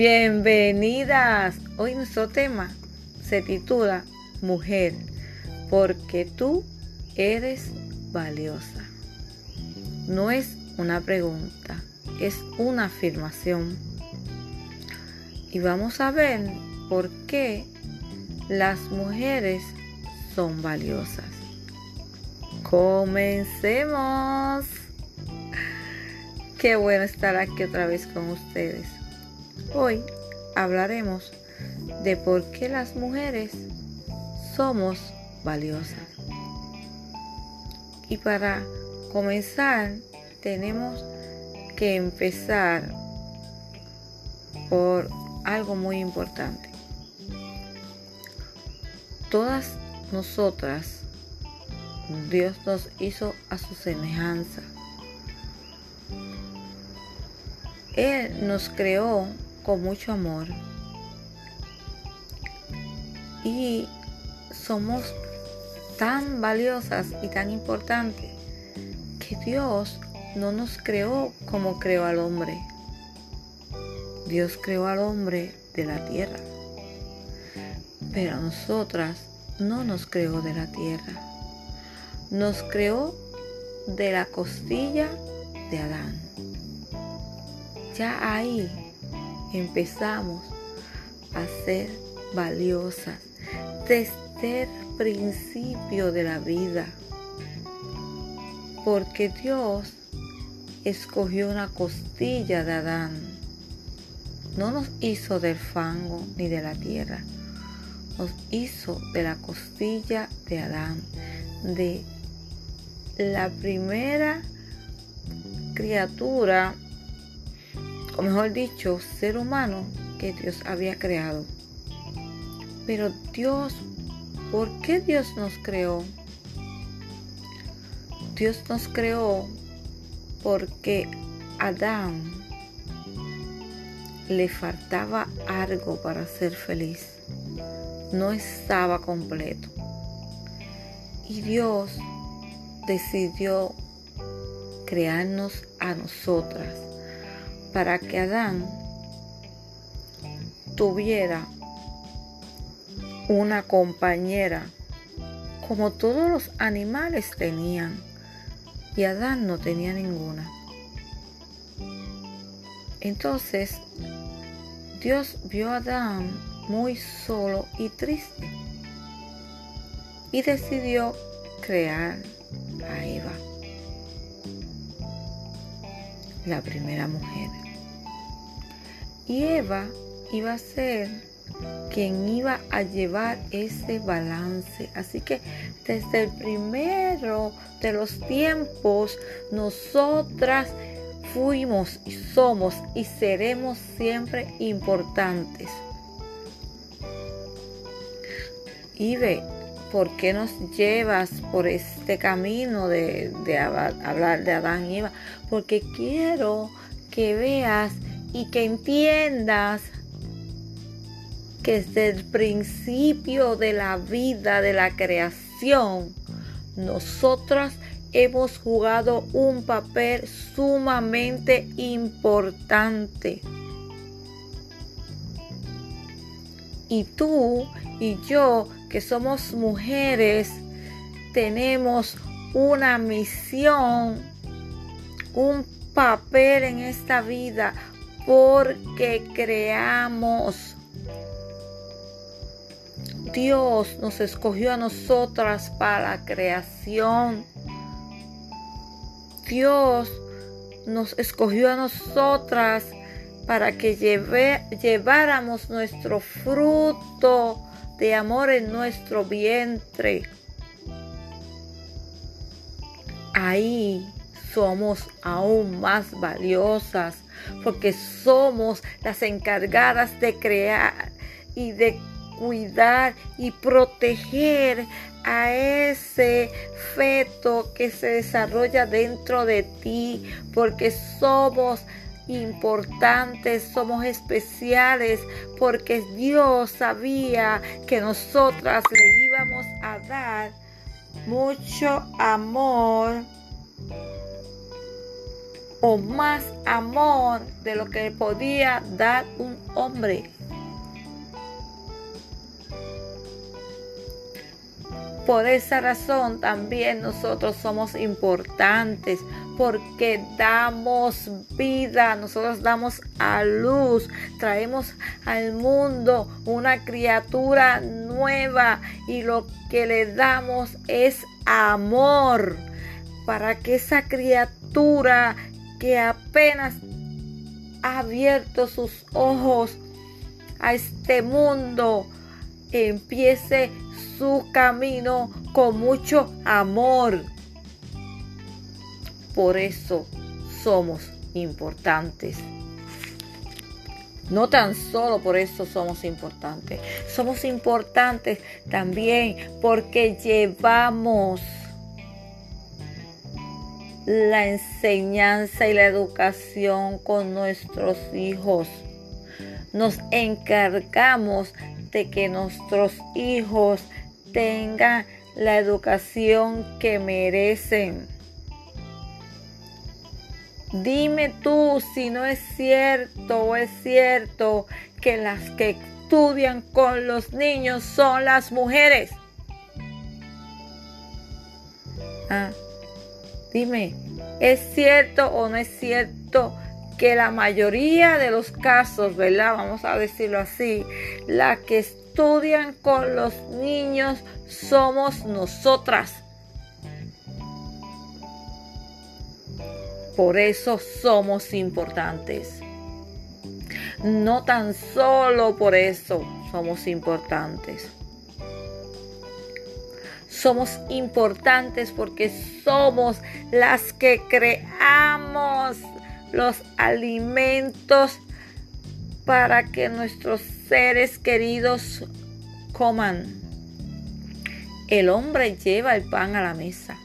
Bienvenidas. Hoy nuestro tema se titula Mujer, porque tú eres valiosa. No es una pregunta, es una afirmación. Y vamos a ver por qué las mujeres son valiosas. Comencemos. Qué bueno estar aquí otra vez con ustedes. Hoy hablaremos de por qué las mujeres somos valiosas. Y para comenzar tenemos que empezar por algo muy importante. Todas nosotras, Dios nos hizo a su semejanza. Él nos creó con mucho amor. Y somos tan valiosas y tan importantes que Dios no nos creó como creó al hombre. Dios creó al hombre de la tierra. Pero a nosotras no nos creó de la tierra. Nos creó de la costilla de Adán. Ya ahí empezamos a ser valiosas desde el principio de la vida. Porque Dios escogió una costilla de Adán. No nos hizo del fango ni de la tierra. Nos hizo de la costilla de Adán. De la primera criatura o mejor dicho, ser humano que Dios había creado. Pero Dios, ¿por qué Dios nos creó? Dios nos creó porque Adán le faltaba algo para ser feliz. No estaba completo. Y Dios decidió crearnos a nosotras para que Adán tuviera una compañera como todos los animales tenían y Adán no tenía ninguna. Entonces Dios vio a Adán muy solo y triste y decidió crear a Eva la primera mujer. Y Eva iba a ser quien iba a llevar ese balance. Así que desde el primero de los tiempos, nosotras fuimos y somos y seremos siempre importantes. Y ve, ¿por qué nos llevas por este camino de, hablar de Adán y Eva? Porque quiero que veas y que entiendas que desde el principio de la vida, de la creación, nosotras hemos jugado un papel sumamente importante. Y tú y yo que somos mujeres, tenemos una misión, un papel en esta vida porque creamos. Dios nos escogió a nosotras para la creación. Dios nos escogió a nosotras para que lleváramos nuestro fruto de amor en nuestro vientre. Ahí somos aún más valiosas porque somos las encargadas de crear y de cuidar y proteger a ese feto que se desarrolla dentro de ti porque somos importantes, somos especiales, porque Dios sabía que nosotras le íbamos a dar mucho amor o más amor de lo que podía dar un hombre. Por esa razón también nosotros somos importantes porque damos vida, nosotros damos a luz, traemos al mundo una criatura nueva y lo que le damos es amor para que esa criatura que apenas ha abierto sus ojos a este mundo empiece su camino con mucho amor. Por eso somos importantes. No tan solo por eso somos importantes. Somos importantes también porque llevamos la enseñanza y la educación con nuestros hijos. Nos encargamos de que nuestros hijos tengan la educación que merecen. Dime tú si no es cierto o es cierto que las que estudian con los niños son las mujeres. Ah, dime, ¿es cierto o no es cierto que la mayoría de los casos, ¿verdad? Vamos a decirlo así, las que estudian con los niños somos nosotras. Por eso somos importantes. No tan solo por eso somos importantes. Somos importantes porque somos las que creamos los alimentos para que nuestros seres queridos coman. El hombre lleva el pan a la mesa,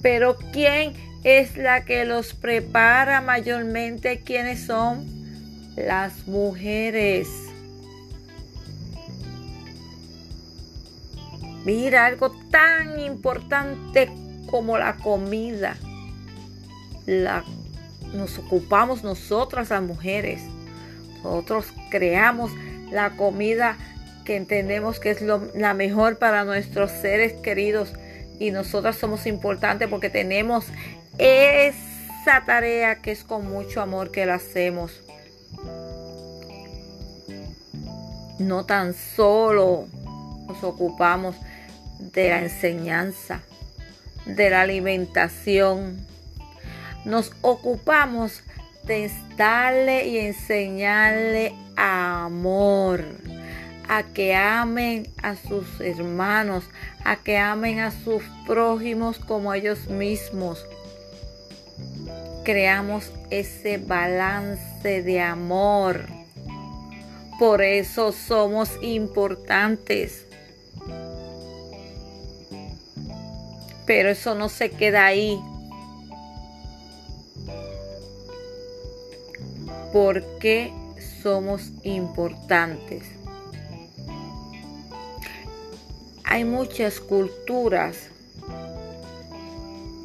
pero ¿quién es la que los prepara mayormente? ¿Quiénes son? Las mujeres. Mira, algo tan importante como la comida. La nos ocupamos nosotras las mujeres. Nosotros creamos la comida que entendemos que es la mejor para nuestros seres queridos y nosotras somos importantes porque tenemos esa tarea que es con mucho amor que la hacemos. No tan solo nos ocupamos de la enseñanza, de la alimentación, nos ocupamos de darle y enseñarle amor, a que amen a sus hermanos, a que amen a sus prójimos como ellos mismos. Creamos ese balance de amor. Por eso somos importantes. Pero eso no se queda ahí. por qué somos importantes. Hay muchas culturas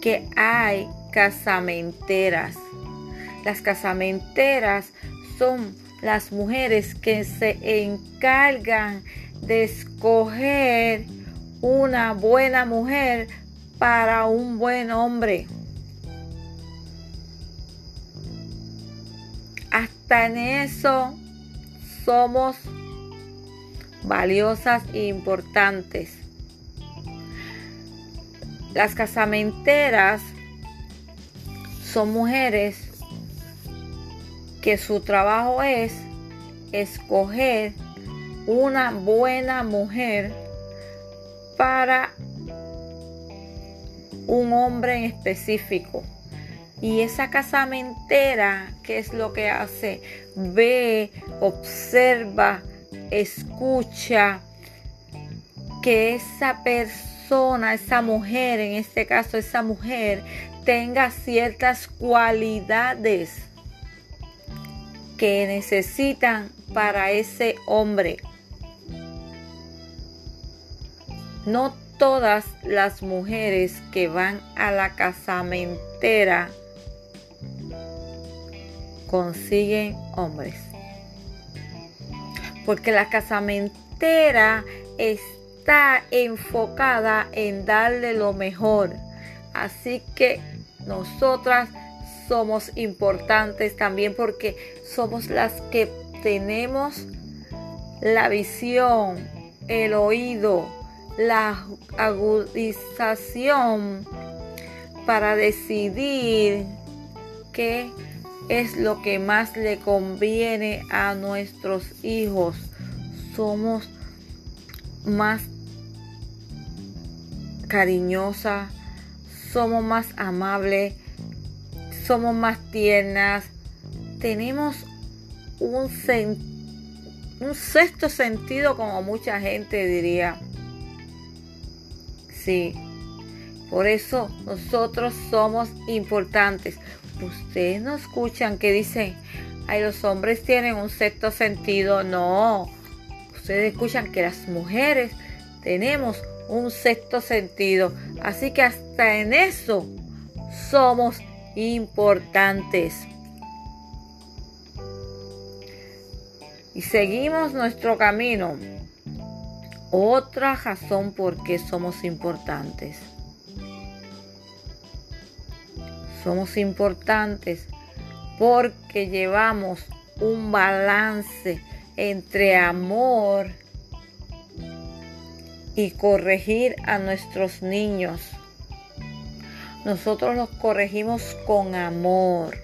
que hay casamenteras. Las casamenteras son las mujeres que se encargan de escoger una buena mujer para un buen hombre. Hasta en eso somos valiosas e importantes. Las casamenteras son mujeres que su trabajo es escoger una buena mujer para un hombre en específico. Y esa casamentera, ¿qué es lo que hace? Ve, observa, escucha que esa persona, esa mujer, en este caso esa mujer, tenga ciertas cualidades que necesitan para ese hombre. No todas las mujeres que van a la casamentera consiguen hombres. Porque la casamentera está enfocada en darle lo mejor. Así que nosotras somos importantes también porque somos las que tenemos la visión, el oído, la agudización para decidir qué es lo que más le conviene a nuestros hijos. Somos más cariñosas, somos más amables, somos más tiernas, tenemos un, un sexto sentido como mucha gente diría. Sí, por eso nosotros somos importantes. Ustedes no escuchan que dicen, ay, los hombres tienen un sexto sentido. No, ustedes escuchan que las mujeres tenemos un sexto sentido. Así que hasta en eso somos importantes. Y seguimos nuestro camino. Otra razón por qué somos importantes. Somos importantes porque llevamos un balance entre amor y corregir a nuestros niños. Nosotros los corregimos con amor.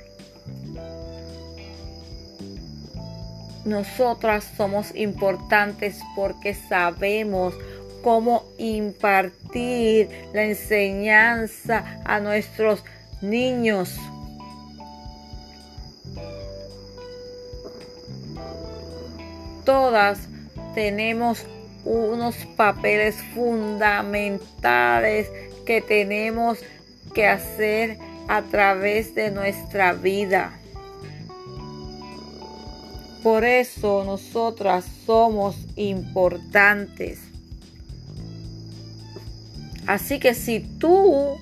Nosotras somos importantes porque sabemos cómo impartir la enseñanza a nuestros niños. Todas tenemos unos papeles fundamentales que tenemos que hacer a través de nuestra vida. Por eso nosotras somos importantes. Así que si tú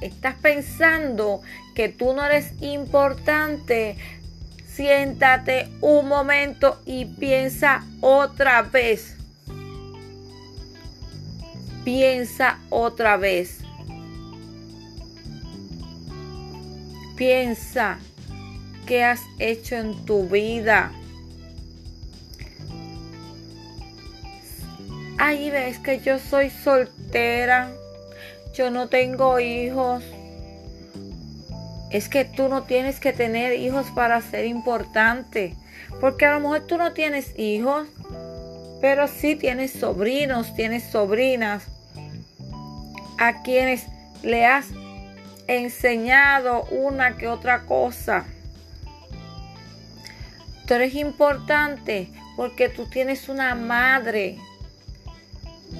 estás pensando que tú no eres importante, siéntate un momento y piensa otra vez. Piensa otra vez. Piensa qué has hecho en tu vida. Ahí ves que yo soy soltera yo no tengo hijos. Es que tú no tienes que tener hijos para ser importante. Porque a lo mejor tú no tienes hijos, pero sí tienes sobrinos, tienes sobrinas a quienes le has enseñado una que otra cosa. Tú eres importante porque tú tienes una madre.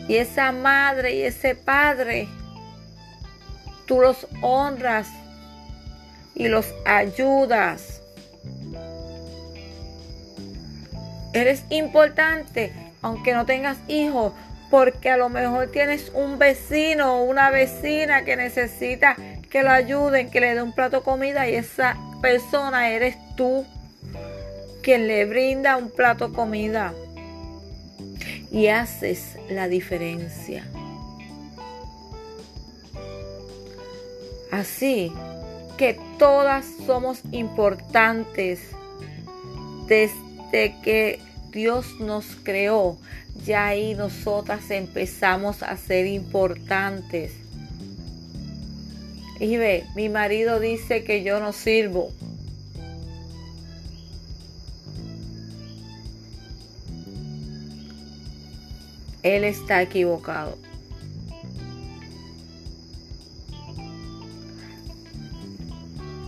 Y esa madre y ese padre tú los honras y los ayudas. Eres importante aunque no tengas hijos, porque a lo mejor tienes un vecino o una vecina que necesita que lo ayuden, que le dé un plato de comida y esa persona eres tú quien le brinda un plato de comida. Y haces la diferencia. Así que todas somos importantes desde que Dios nos creó. Ya ahí nosotras empezamos a ser importantes. Y ve, mi marido dice que yo no sirvo. Él está equivocado.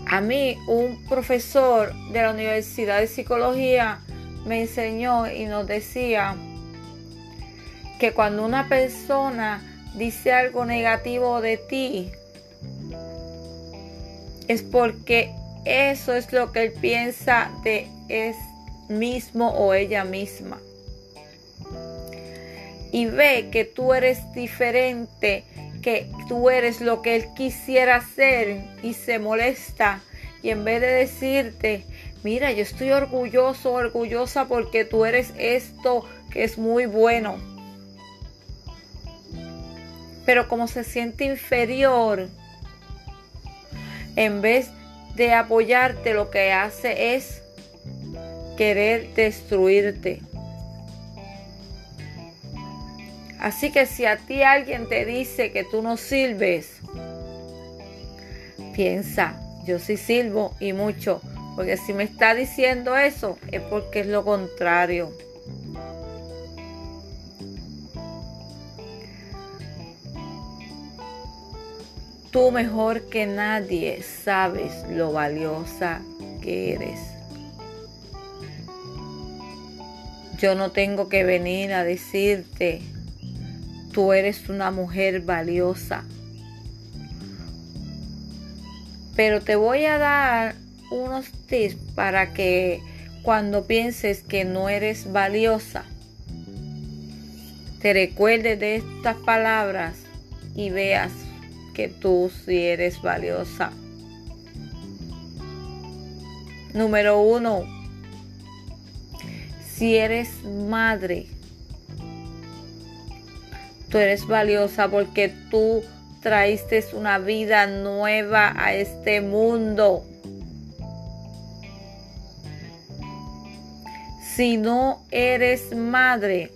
A mí un profesor de la Universidad de Psicología me enseñó y nos decía que cuando una persona dice algo negativo de ti, es porque eso es lo que él piensa de es mismo o ella misma. Y ve que tú eres diferente que tú eres lo que él quisiera ser y se molesta y en vez de decirte mira, yo estoy orgulloso, orgullosa porque tú eres esto que es muy bueno. Pero como se siente inferior, en vez de apoyarte, lo que hace es querer destruirte. Así que si a ti alguien te dice que tú no sirves, piensa, yo sí sirvo y mucho, porque si me está diciendo eso es porque es lo contrario. Tú mejor que nadie sabes lo valiosa que eres. Yo no tengo que venir a decirte Tú eres una mujer valiosa. Pero te voy a dar unos tips para que cuando pienses que no eres valiosa, te recuerdes de estas palabras y veas que tú sí eres valiosa. Número uno, si eres madre, Tú eres valiosa porque tú traíste una vida nueva a este mundo. Si no eres madre,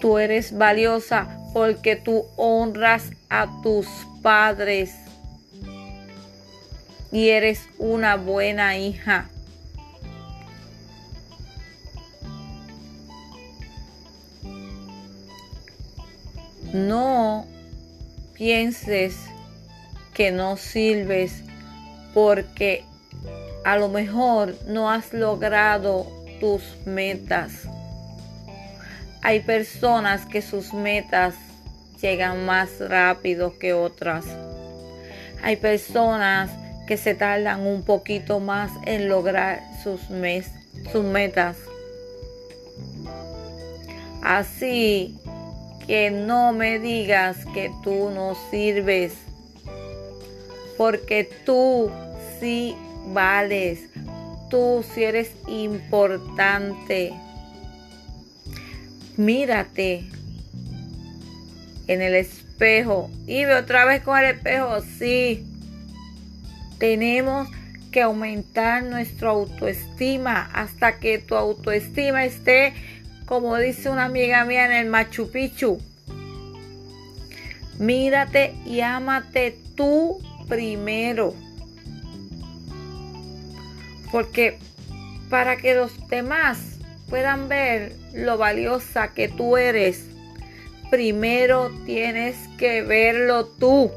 tú eres valiosa porque tú honras a tus padres y eres una buena hija. No pienses que no sirves porque a lo mejor no has logrado tus metas. Hay personas que sus metas llegan más rápido que otras. Hay personas que se tardan un poquito más en lograr sus, sus metas. Así que no me digas que tú no sirves, porque tú sí vales, tú sí eres importante. Mírate en el espejo y ve otra vez con el espejo, sí. Tenemos que aumentar nuestra autoestima hasta que tu autoestima esté como dice una amiga mía en el Machu Picchu. Mírate y ámate tú primero. Porque para que los demás puedan ver lo valiosa que tú eres, primero tienes que verlo tú.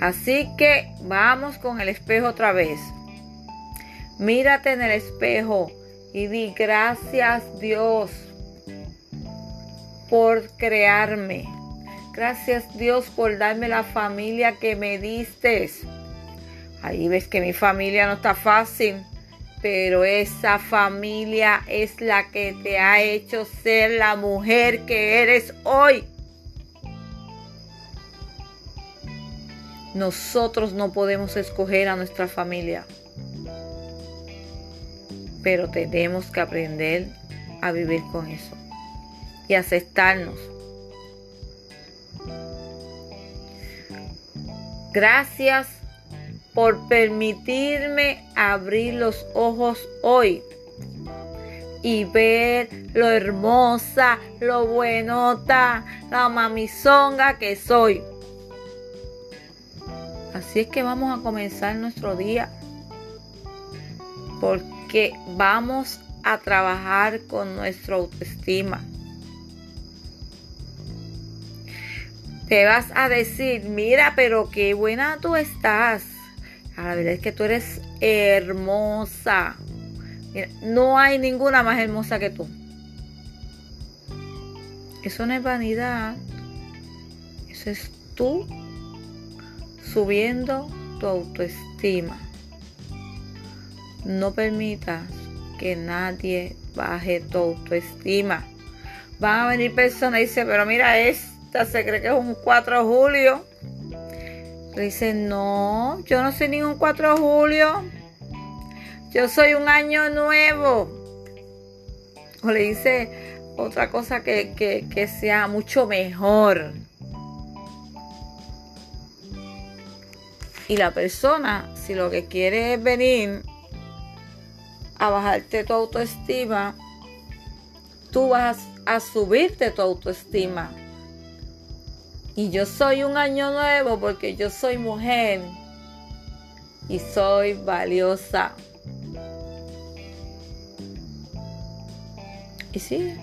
Así que vamos con el espejo otra vez. Mírate en el espejo y di gracias Dios por crearme. Gracias Dios por darme la familia que me diste. Ahí ves que mi familia no está fácil, pero esa familia es la que te ha hecho ser la mujer que eres hoy. Nosotros no podemos escoger a nuestra familia pero tenemos que aprender a vivir con eso y aceptarnos. Gracias por permitirme abrir los ojos hoy y ver lo hermosa, lo buenota, la mamizonga que soy. Así es que vamos a comenzar nuestro día. Porque que vamos a trabajar con nuestra autoestima. Te vas a decir, mira, pero qué buena tú estás. A la verdad es que tú eres hermosa. no hay ninguna más hermosa que tú. Eso no es vanidad. Eso es tú subiendo tu autoestima. No permitas que nadie baje tu autoestima. Van a venir personas y dicen, pero mira, esta se cree que es un 4 de julio. Le dice, no, yo no soy ningún 4 de julio. Yo soy un año nuevo. O le dice otra cosa que, que sea mucho mejor. Y la persona, si lo que quiere es venir a bajarte tu autoestima, tú vas a subirte tu autoestima. Y yo soy un año nuevo porque yo soy mujer y soy valiosa. Y sí.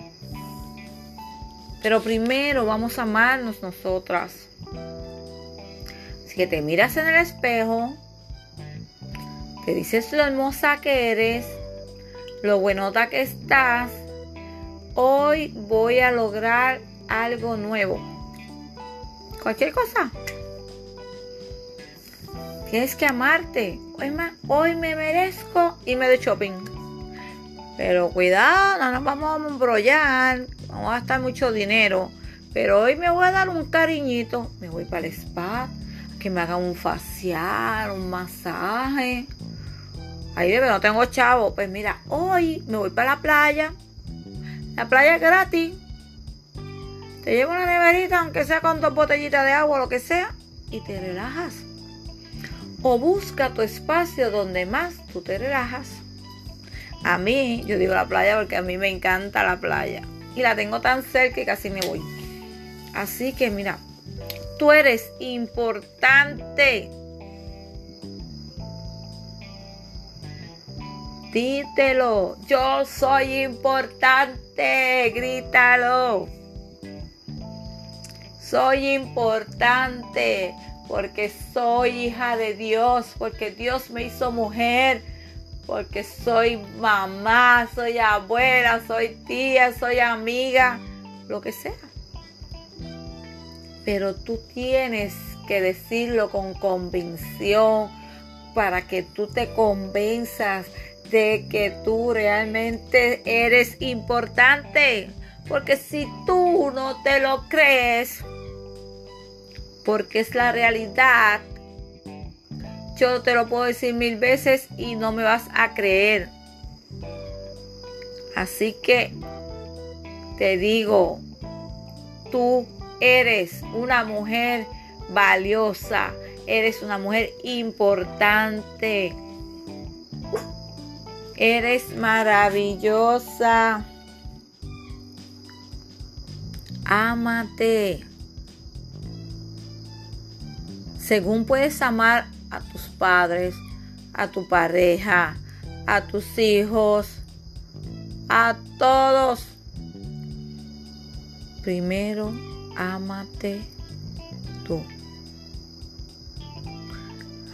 Pero primero vamos a amarnos nosotras que te miras en el espejo, te dices lo hermosa que eres, lo buenota que estás, hoy voy a lograr algo nuevo. Cualquier cosa. Tienes que amarte. Hoy, hoy me merezco irme de shopping. Pero cuidado, no nos vamos a embrollar. Vamos a gastar mucho dinero. Pero hoy me voy a dar un cariñito. Me voy para el spa que me hagan un facial, un masaje. Ahí bebé, no tengo chavo. Pues mira, hoy me voy para la playa. La playa es gratis. Te llevo una neverita, aunque sea con dos botellitas de agua, lo que sea, y te relajas. O busca tu espacio donde más tú te relajas. A mí, yo digo la playa porque a mí me encanta la playa. Y la tengo tan cerca que casi me voy. Así que mira, Tú eres importante. Dítelo, yo soy importante, grítalo. Soy importante porque soy hija de Dios, porque Dios me hizo mujer, porque soy mamá, soy abuela, soy tía, soy amiga, lo que sea pero tú tienes que decirlo con convicción para que tú te convenzas de que tú realmente eres importante. Porque si tú no te lo crees, porque es la realidad, yo te lo puedo decir mil veces y no me vas a creer. Así que te digo, tú Eres una mujer valiosa. Eres una mujer importante. Eres maravillosa. Ámate. Según puedes amar a tus padres, a tu pareja, a tus hijos, a todos. Primero ámate tú.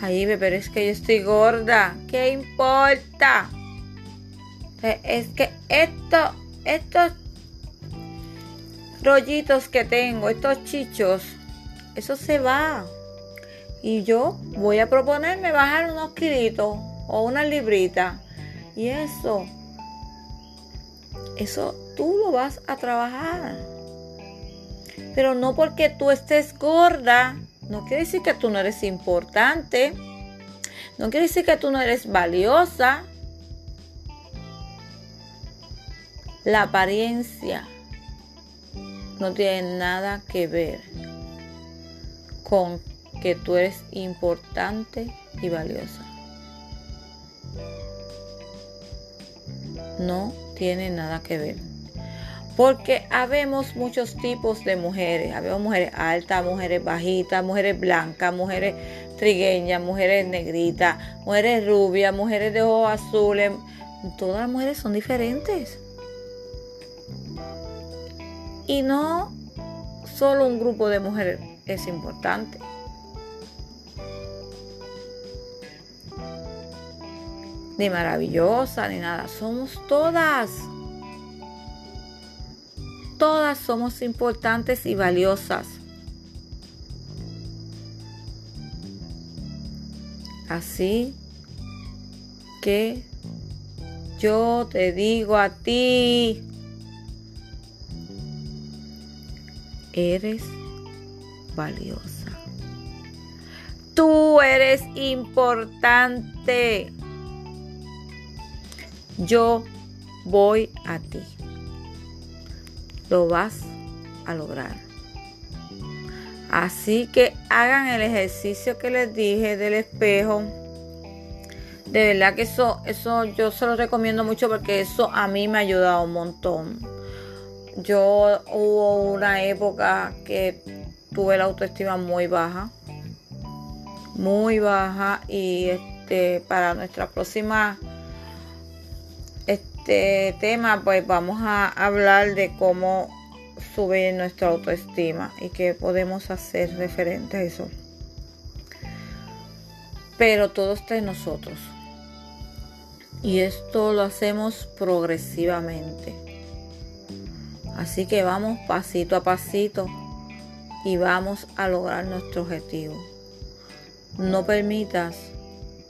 Ahí, pero es que yo estoy gorda. ¿Qué importa? Es que esto, estos rollitos que tengo, estos chichos, eso se va. Y yo voy a proponerme bajar unos kilitos o una librita. Y eso, eso tú lo vas a trabajar. Pero no porque tú estés gorda, no quiere decir que tú no eres importante. No quiere decir que tú no eres valiosa. La apariencia no tiene nada que ver con que tú eres importante y valiosa. No tiene nada que ver. Porque habemos muchos tipos de mujeres. Habemos mujeres altas, mujeres bajitas, mujeres blancas, mujeres trigueñas, mujeres negritas, mujeres rubias, mujeres de ojos azules. Todas las mujeres son diferentes. Y no solo un grupo de mujeres es importante. Ni maravillosa, ni nada. Somos todas todas somos importantes y valiosas. Así que yo te digo a ti, eres valiosa. tú eres importante. Yo voy a ti. Lo vas a lograr. Así que hagan el ejercicio que les dije del espejo. De verdad que eso, eso yo se lo recomiendo mucho porque eso a mí me ha ayudado un montón. Yo hubo una época que tuve la autoestima muy baja. Muy baja. Y este para nuestra próxima este tema, pues vamos a hablar de cómo subir nuestra autoestima y qué podemos hacer referente a eso. Pero todo está en nosotros. Y esto lo hacemos progresivamente. Así que vamos pasito a pasito y vamos a lograr nuestro objetivo. No permitas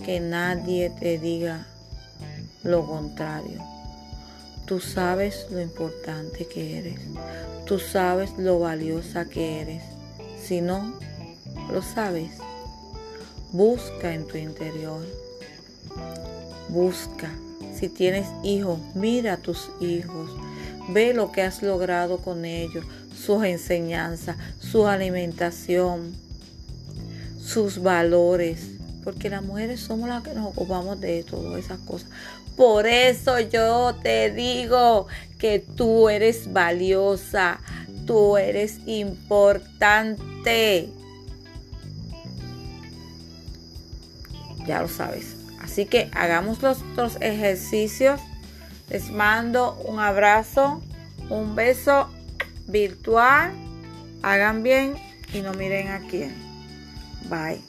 que nadie te diga lo contrario. Tú sabes lo importante que eres. Tú sabes lo valiosa que eres. Si no, lo sabes. Busca en tu interior. Busca. Si tienes hijos, mira a tus hijos. Ve lo que has logrado con ellos, sus enseñanzas, su alimentación, sus valores. Porque las mujeres somos las que nos ocupamos de todas esas cosas. Por eso yo te digo que tú eres valiosa, tú eres importante. Ya lo sabes. Así que hagamos los otros ejercicios. Les mando un abrazo, un beso virtual. Hagan bien y no miren a quién. Bye.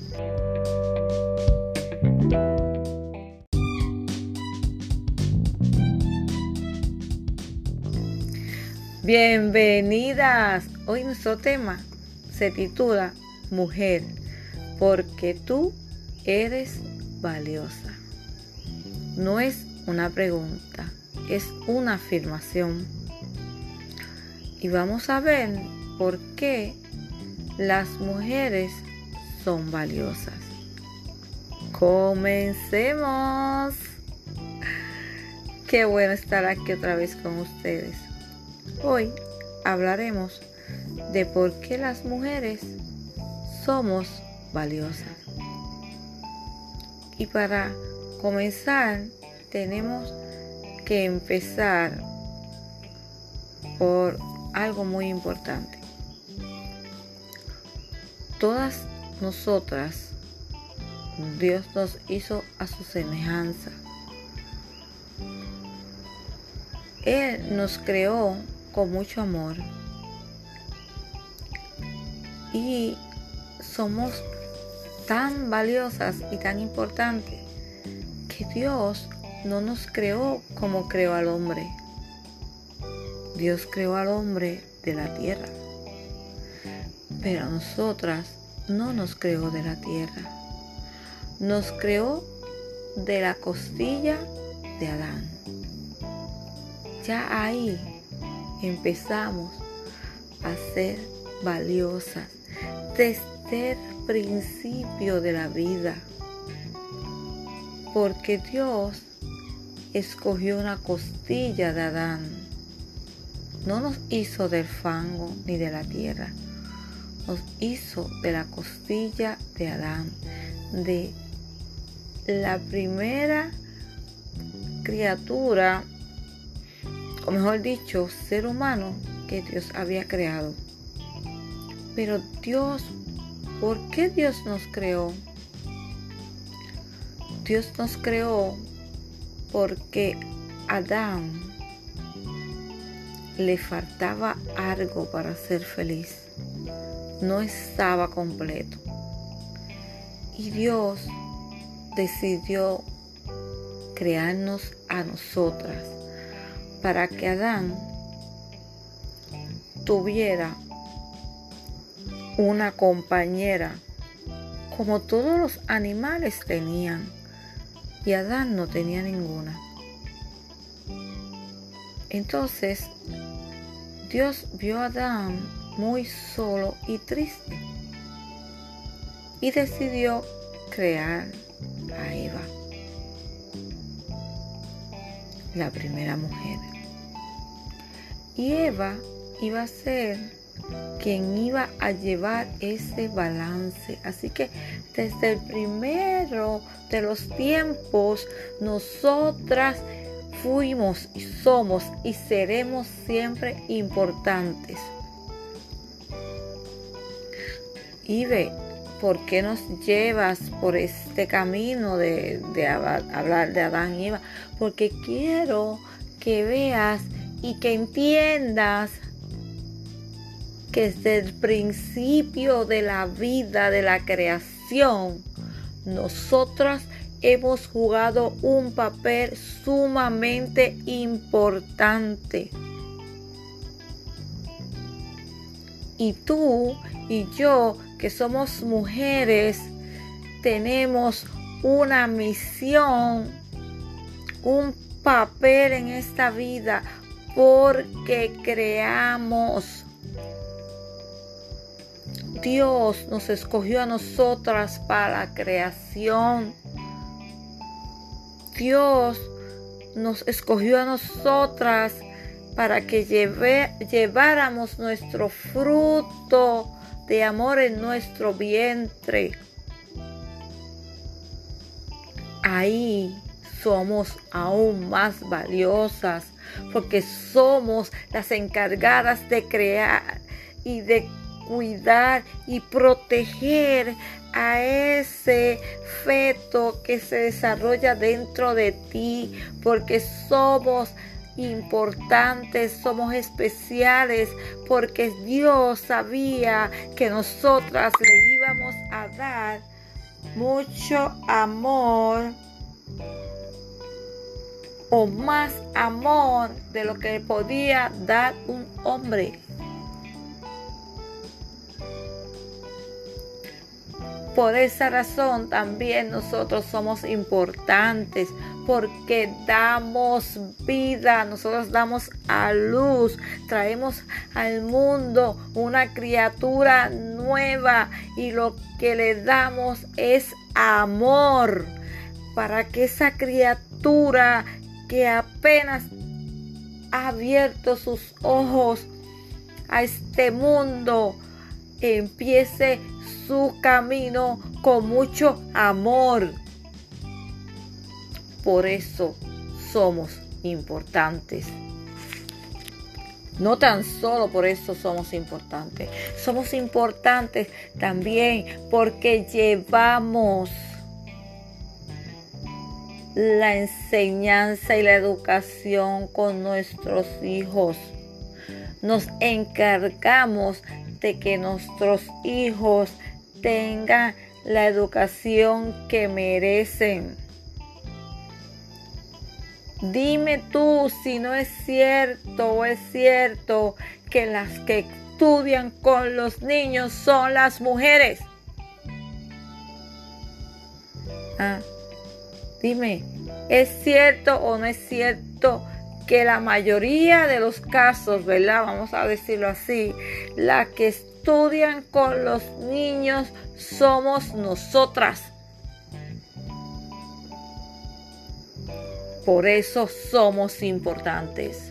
Bienvenidas. Hoy nuestro tema se titula Mujer, porque tú eres valiosa. No es una pregunta, es una afirmación. Y vamos a ver por qué las mujeres son valiosas. Comencemos. Qué bueno estar aquí otra vez con ustedes. Hoy hablaremos de por qué las mujeres somos valiosas. Y para comenzar tenemos que empezar por algo muy importante. Todas nosotras, Dios nos hizo a su semejanza. Él nos creó con mucho amor. Y somos tan valiosas y tan importantes que Dios no nos creó como creó al hombre. Dios creó al hombre de la tierra. Pero nosotras no nos creó de la tierra. Nos creó de la costilla de Adán. Ya ahí empezamos a ser valiosas desde el principio de la vida. Porque Dios escogió una costilla de Adán. No nos hizo del fango ni de la tierra. Nos hizo de la costilla de Adán. De la primera criatura o mejor dicho, ser humano que Dios había creado. Pero Dios, ¿por qué Dios nos creó? Dios nos creó porque Adán le faltaba algo para ser feliz. No estaba completo. Y Dios decidió crearnos a nosotras para que Adán tuviera una compañera como todos los animales tenían y Adán no tenía ninguna. Entonces Dios vio a Adán muy solo y triste y decidió crear a Eva, la primera mujer. Y Eva iba a ser quien iba a llevar ese balance. Así que desde el primero de los tiempos, nosotras fuimos y somos y seremos siempre importantes. Y ve, ¿por qué nos llevas por este camino de, hablar de Adán y Eva? Porque quiero que veas y que entiendas que desde el principio de la vida, de la creación, nosotras hemos jugado un papel sumamente importante. Y tú y yo, que somos mujeres, tenemos una misión, un papel en esta vida porque creamos Dios nos escogió a nosotras para la creación. Dios nos escogió a nosotras para que lleváramos nuestro fruto de amor en nuestro vientre. Ahí somos aún más valiosas porque somos las encargadas de crear y de cuidar y proteger a ese feto que se desarrolla dentro de ti, porque somos importantes, somos especiales, porque Dios sabía que nosotras le íbamos a dar mucho amor o más amor de lo que podía dar un hombre. Por esa razón también nosotros somos importantes porque damos vida, nosotros damos a luz, traemos al mundo una criatura nueva y lo que le damos es amor para que esa criatura que apenas ha abierto sus ojos a este mundo empiece su camino con mucho amor. Por eso somos importantes. No tan solo por eso somos importantes. Somos importantes también porque llevamos la enseñanza y la educación con nuestros hijos. Nos encargamos de que nuestros hijos tengan la educación que merecen. Dime tú si no es cierto o es cierto que las que estudian con los niños son las mujeres. Ah, dime, ¿es cierto o no es cierto que la mayoría de los casos, ¿verdad? Vamos a decirlo así, la que estudian con los niños somos nosotras. Por eso somos importantes.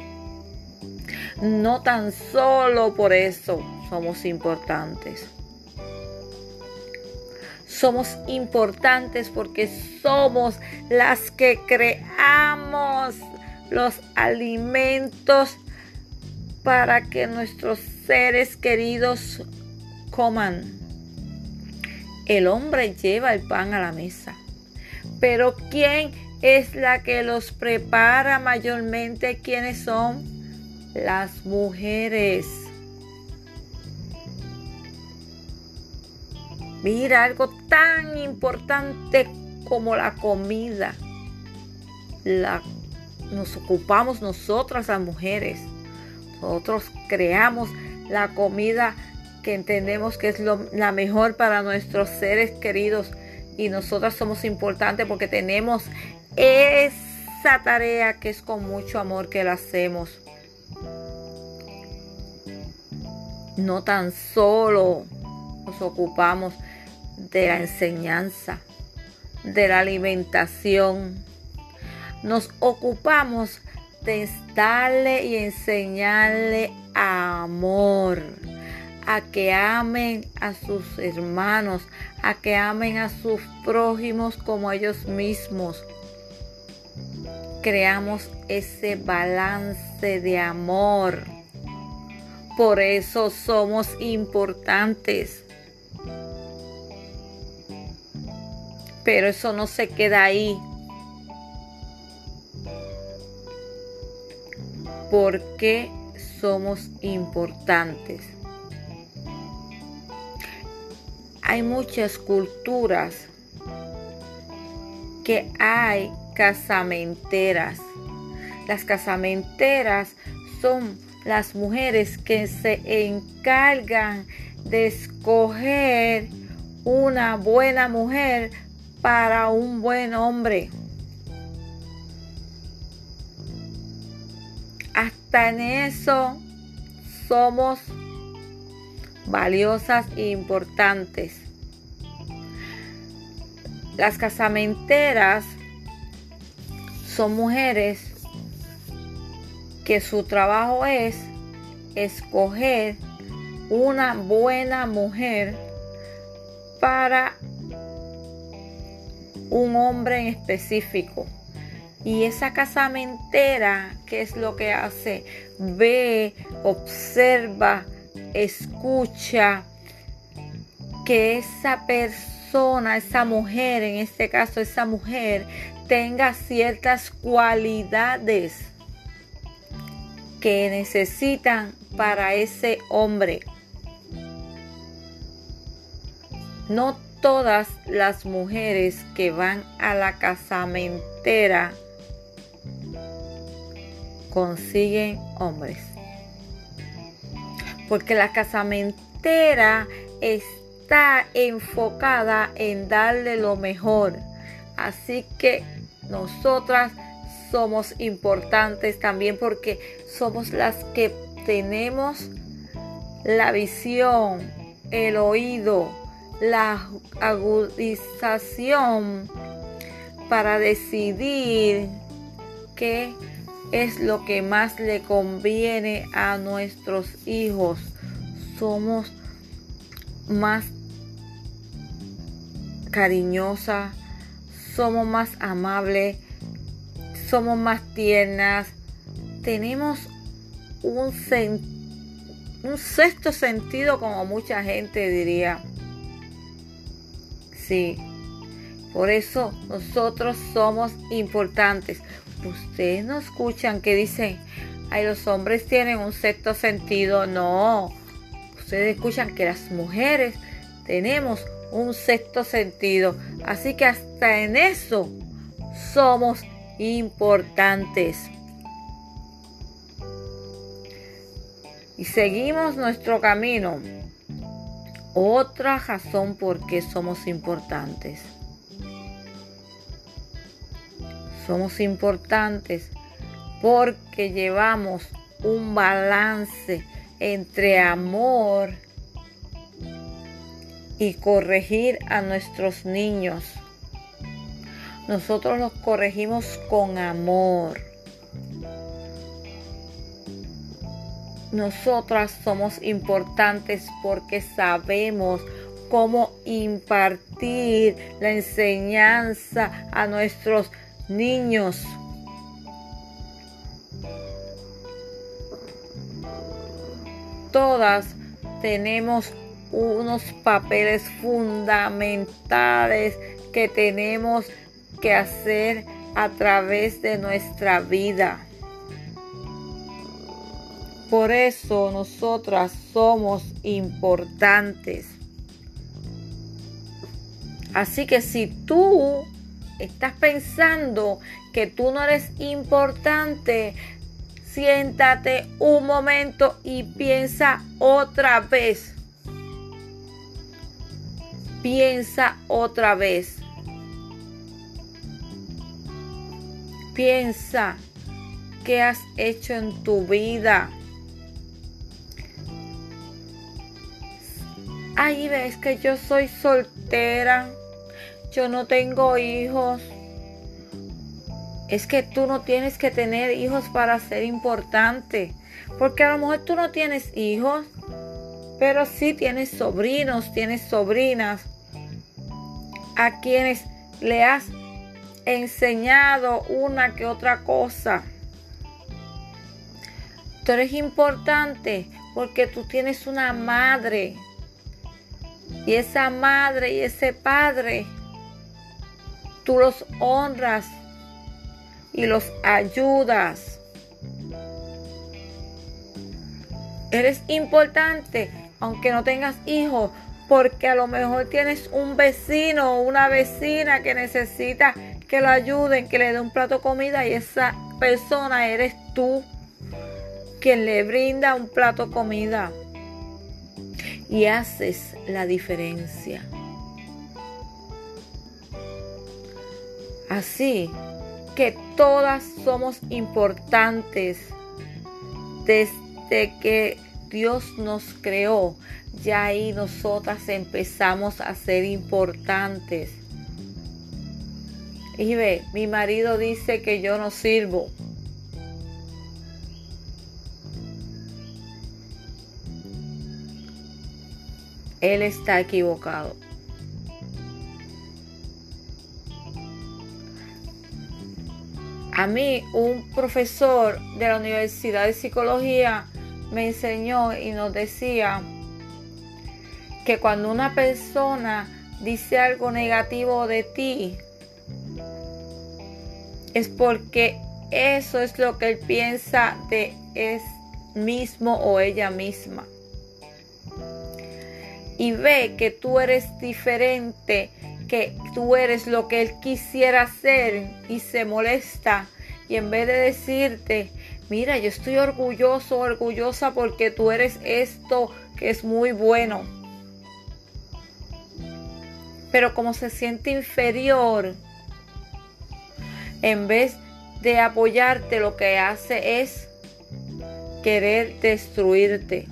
No tan solo por eso somos importantes. Somos importantes porque somos las que creamos los alimentos para que nuestros seres queridos coman. El hombre lleva el pan a la mesa, pero ¿quién es la que los prepara mayormente? ¿Quiénes son? Las mujeres. Mira, algo tan importante como la comida. La nos ocupamos nosotras las mujeres. Nosotros creamos la comida que entendemos que es la mejor para nuestros seres queridos y nosotras somos importantes porque tenemos esa tarea que es con mucho amor que la hacemos. No tan solo nos ocupamos de la enseñanza, de la alimentación. Nos ocupamos de darle y enseñarle amor, a que amen a sus hermanos, a que amen a sus prójimos como ellos mismos. Creamos ese balance de amor. Por eso somos importantes. Pero eso no se queda ahí. ¿Por qué somos importantes? Hay muchas culturas que hay casamenteras. Las casamenteras son las mujeres que se encargan de escoger una buena mujer para un buen hombre. Hasta en eso somos valiosas e importantes. Las casamenteras son mujeres que su trabajo es escoger una buena mujer para un hombre en específico. Y esa casamentera, ¿qué es lo que hace? Ve, observa, escucha que esa persona, esa mujer, en este caso esa mujer, tenga ciertas cualidades que necesitan para ese hombre. No todas las mujeres que van a la casamentera consiguen hombres. Porque la casamentera está enfocada en darle lo mejor. Así que nosotras somos importantes también porque somos las que tenemos la visión, el oído, la agudización para decidir qué es lo que más le conviene a nuestros hijos. Somos más cariñosas, somos más amables, somos más tiernas, tenemos un, un sexto sentido como mucha gente diría. Sí, por eso nosotros somos importantes. Ustedes no escuchan que dicen, ay, los hombres tienen un sexto sentido. No, ustedes escuchan que las mujeres tenemos un sexto sentido. Así que hasta en eso somos importantes. Y seguimos nuestro camino. Otra razón por qué somos importantes. Somos importantes porque llevamos un balance entre amor y corregir a nuestros niños. Nosotros los corregimos con amor. Nosotras somos importantes porque sabemos cómo impartir la enseñanza a nuestros niños. Todas tenemos unos papeles fundamentales que tenemos que hacer a través de nuestra vida. Por eso nosotras somos importantes. Así que si tú estás pensando que tú no eres importante, siéntate un momento y piensa otra vez. Piensa otra vez. Piensa qué has hecho en tu vida. Ahí ves que yo soy soltera yo no tengo hijos. Es que tú no tienes que tener hijos para ser importante. Porque a lo mejor tú no tienes hijos, pero sí tienes sobrinos, tienes sobrinas a quienes le has enseñado una que otra cosa. Tú eres importante porque tú tienes una madre. Y esa madre y ese padre, tú los honras y los ayudas. Eres importante aunque no tengas hijos, porque a lo mejor tienes un vecino o una vecina que necesita que lo ayuden, que le dé un plato de comida y esa persona eres tú quien le brinda un plato de comida. Y haces la diferencia. Así que todas somos importantes desde que Dios nos creó, ya ahí nosotras empezamos a ser importantes. Y ve, mi marido dice que yo no sirvo. Él está equivocado. A mí, un profesor de la Universidad de Psicología me enseñó y nos decía que cuando una persona dice algo negativo de ti, es porque eso es lo que él piensa de es mismo o ella misma. Y ve que tú eres diferente, que tú eres lo que él quisiera ser y se molesta. Y en vez de decirte, mira, yo estoy orgulloso, orgullosa porque tú eres esto que es muy bueno. Pero como se siente inferior, en vez de apoyarte, lo que hace es querer destruirte.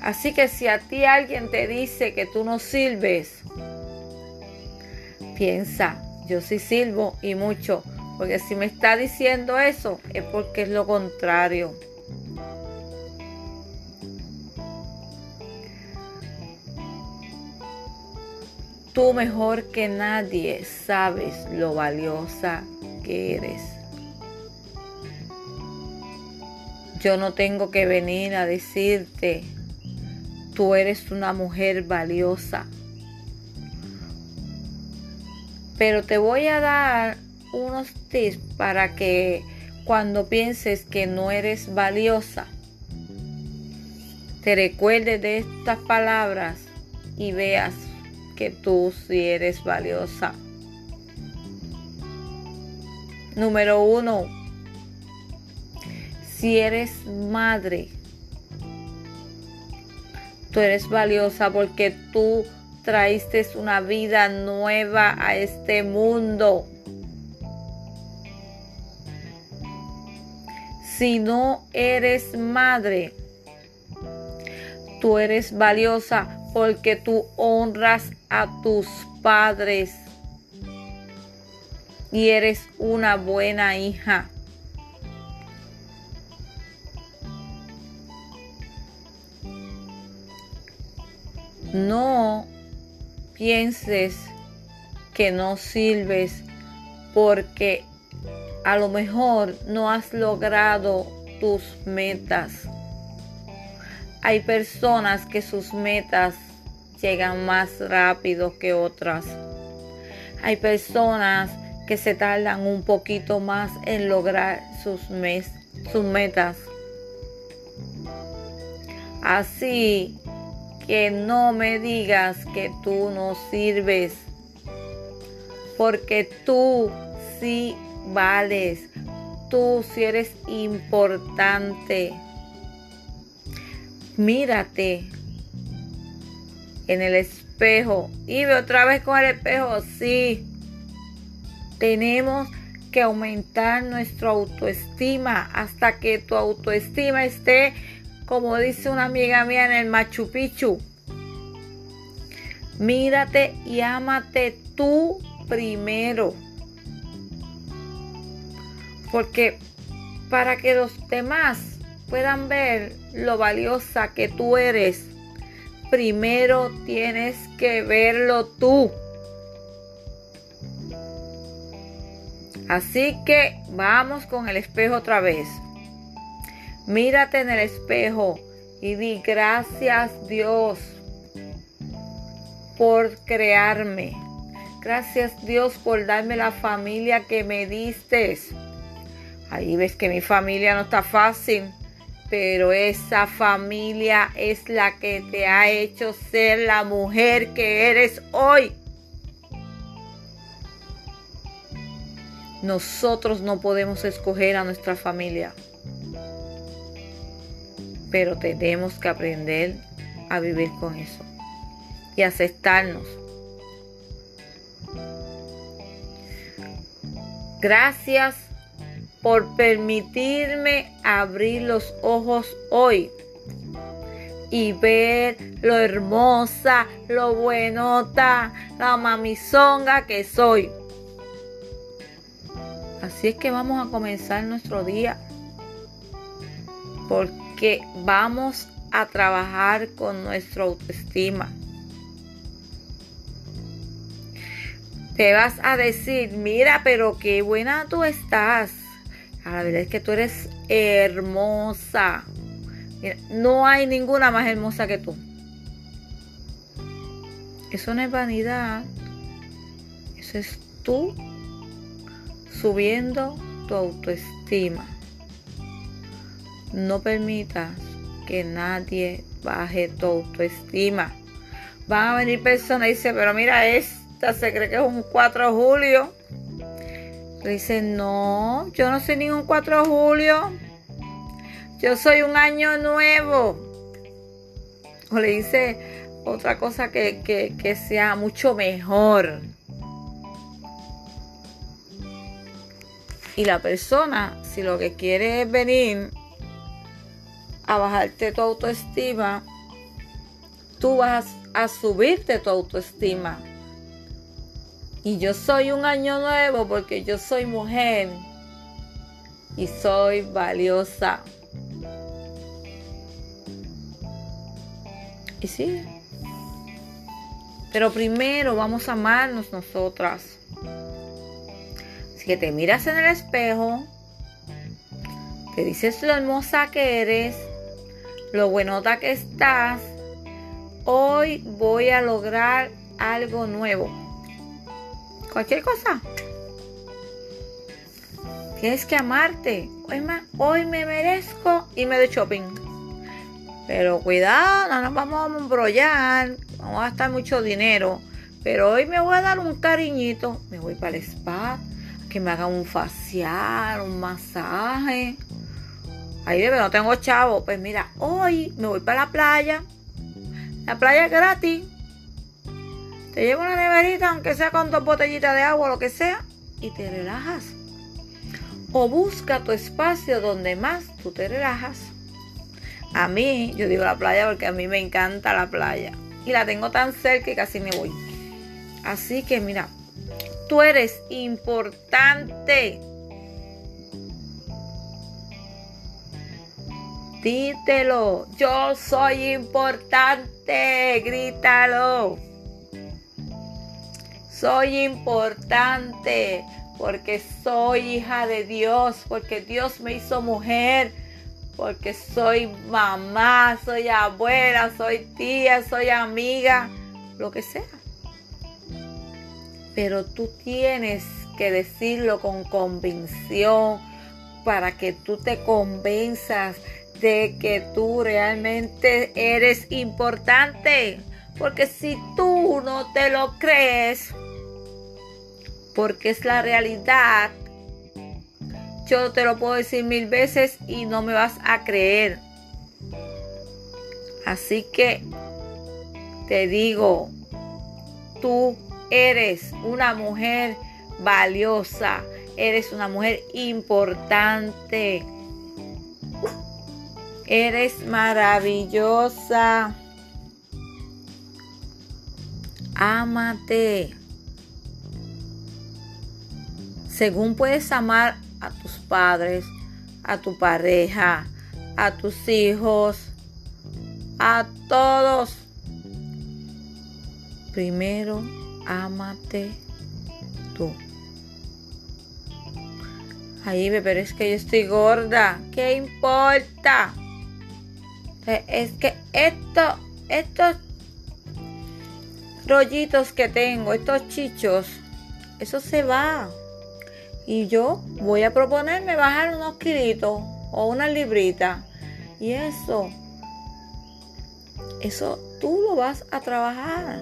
Así que si a ti alguien te dice que tú no sirves, piensa, yo sí sirvo y mucho porque si me está diciendo eso es porque es lo contrario. Tú mejor que nadie sabes lo valiosa que eres. Yo no tengo que venir a decirte, tú eres una mujer valiosa. Pero te voy a dar unos tips para que cuando pienses que no eres valiosa, te recuerdes de estas palabras y veas que tú sí eres valiosa. Número uno, si eres madre, tú eres valiosa porque tú traíste una vida nueva a este mundo. Si no eres madre, tú eres valiosa porque tú honras a tus padres y eres una buena hija. No pienses que no sirves porque a lo mejor no has logrado tus metas. Hay personas que sus metas llegan más rápido que otras. Hay personas que se tardan un poquito más en lograr sus, sus metas. Así que no me digas que tú no sirves, porque tú sí vales, tú si eres importante. Mírate en el espejo y ve otra vez con el espejo. Sí, tenemos que aumentar nuestra autoestima hasta que tu autoestima esté, como dice una amiga mía, en el Machu Picchu. Mírate y ámate tú primero. Porque para que los demás puedan ver lo valiosa que tú eres, primero tienes que verlo tú. Así que vamos con el espejo otra vez. Mírate en el espejo y di gracias Dios por crearme. Gracias Dios por darme la familia que me diste. Ahí ves que mi familia no está fácil, pero esa familia es la que te ha hecho ser la mujer que eres hoy. Nosotros no podemos escoger a nuestra familia, pero tenemos que aprender a vivir con eso y aceptarnos. Gracias por permitirme abrir los ojos hoy y ver lo hermosa, lo buenota, la mamizonga que soy. Así es que vamos a comenzar nuestro día porque vamos a trabajar con nuestra autoestima. Te vas a decir, mira, pero qué buena tú estás. La verdad es que tú eres hermosa. no hay ninguna más hermosa que tú. Eso no es vanidad. Eso es tú subiendo tu autoestima. No permitas que nadie baje tu autoestima. Van a venir personas y dicen, pero mira, esta se cree que es un 4 de julio. Le dicen, no, yo no soy ningún 4 de julio. Yo soy un año nuevo. O le dice otra cosa que, que sea mucho mejor. Y la persona, si lo que quiere es venir a bajarte tu autoestima, tú vas a subirte tu autoestima. Y yo soy un año nuevo porque yo soy mujer y soy valiosa. Y sí. Pero primero vamos a amarnos nosotras que te miras en el espejo, te dices lo hermosa que eres, lo buenota que estás, hoy voy a lograr algo nuevo. Cualquier cosa. Tienes que amarte. Hoy, hoy me merezco irme de shopping. Pero cuidado, no nos vamos a embrollar. Vamos a gastar mucho dinero. Pero hoy me voy a dar un cariñito. Me voy para el spa que me hagan un facial, un masaje. Ahí bebé, no tengo chavo. Pues mira, hoy me voy para la playa. La playa es gratis. Te llevo una neverita, aunque sea con dos botellitas de agua, lo que sea, y te relajas. O busca tu espacio donde más tú te relajas. A mí, yo digo la playa porque a mí me encanta la playa. Y la tengo tan cerca que casi me voy. Así que mira, Tú eres importante. Dítelo, yo soy importante, grítalo. Soy importante porque soy hija de Dios, porque Dios me hizo mujer, porque soy mamá, soy abuela, soy tía, soy amiga, lo que sea pero tú tienes que decirlo con convicción para que tú te convenzas de que tú realmente eres importante. Porque si tú no te lo crees, porque es la realidad, yo te lo puedo decir mil veces y no me vas a creer. Así que te digo, tú Eres una mujer valiosa. Eres una mujer importante. Eres maravillosa. Ámate. Según puedes amar a tus padres, a tu pareja, a tus hijos, a todos. Primero, ámate tú. Ahí, pero es que yo estoy gorda. ¿Qué importa? Es que esto, estos rollitos que tengo, estos chichos, eso se va. Y yo voy a proponerme bajar unos kilitos o una librita. Y eso, eso tú lo vas a trabajar.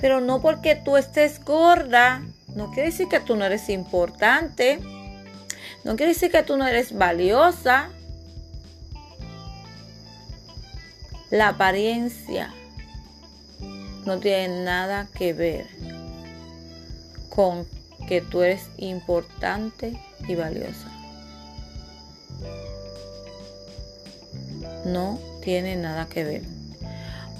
Pero no porque tú estés gorda, no quiere decir que tú no eres importante. No quiere decir que tú no eres valiosa. La apariencia no tiene nada que ver con que tú eres importante y valiosa. No tiene nada que ver.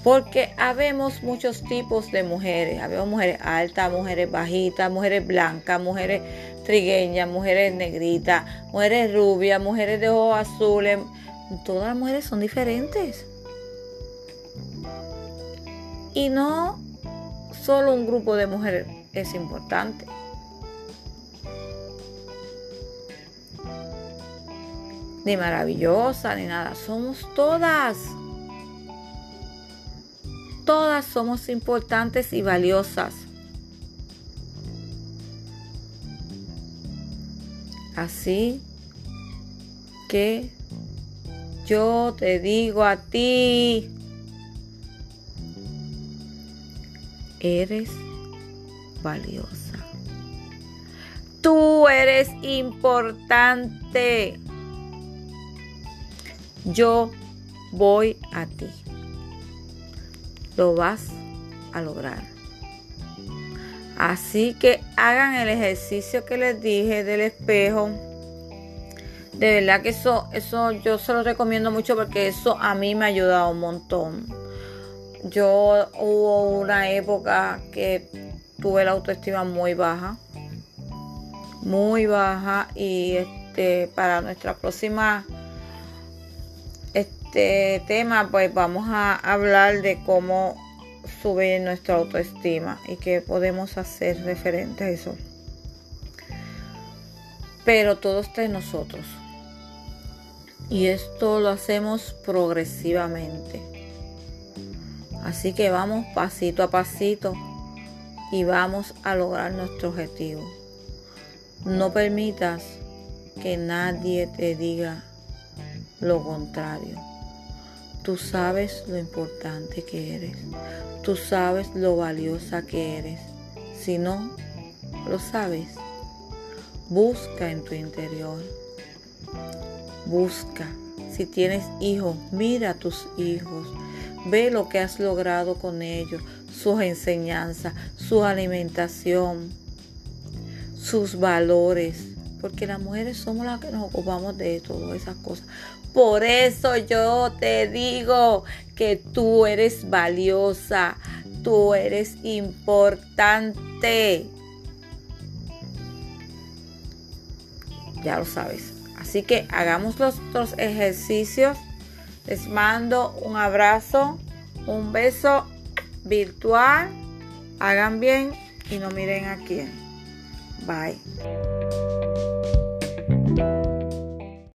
Porque habemos muchos tipos de mujeres. Habemos mujeres altas, mujeres bajitas, mujeres blancas, mujeres trigueñas, mujeres negritas, mujeres rubias, mujeres de ojos azules. Todas las mujeres son diferentes. Y no solo un grupo de mujeres es importante. Ni maravillosa, ni nada. Somos todas. Todas somos importantes y valiosas. Así que yo te digo a ti, eres valiosa. Tú eres importante. Yo voy a ti. Lo vas a lograr. Así que hagan el ejercicio que les dije del espejo. De verdad que eso, eso yo se lo recomiendo mucho porque eso a mí me ha ayudado un montón. Yo hubo una época que tuve la autoestima muy baja. Muy baja. Y este para nuestra próxima este tema, pues vamos a hablar de cómo sube nuestra autoestima y qué podemos hacer referente a eso. Pero todo está en nosotros. Y esto lo hacemos progresivamente. Así que vamos pasito a pasito y vamos a lograr nuestro objetivo. No permitas que nadie te diga lo contrario. Tú sabes lo importante que eres. Tú sabes lo valiosa que eres. Si no, lo sabes. Busca en tu interior. Busca. Si tienes hijos, mira a tus hijos. Ve lo que has logrado con ellos, sus enseñanzas, su alimentación, sus valores. Porque las mujeres somos las que nos ocupamos de todas esas cosas. Por eso yo te digo que tú eres valiosa, tú eres importante. Ya lo sabes. Así que hagamos los otros ejercicios. Les mando un abrazo, un beso virtual. Hagan bien y no miren a quién. Bye.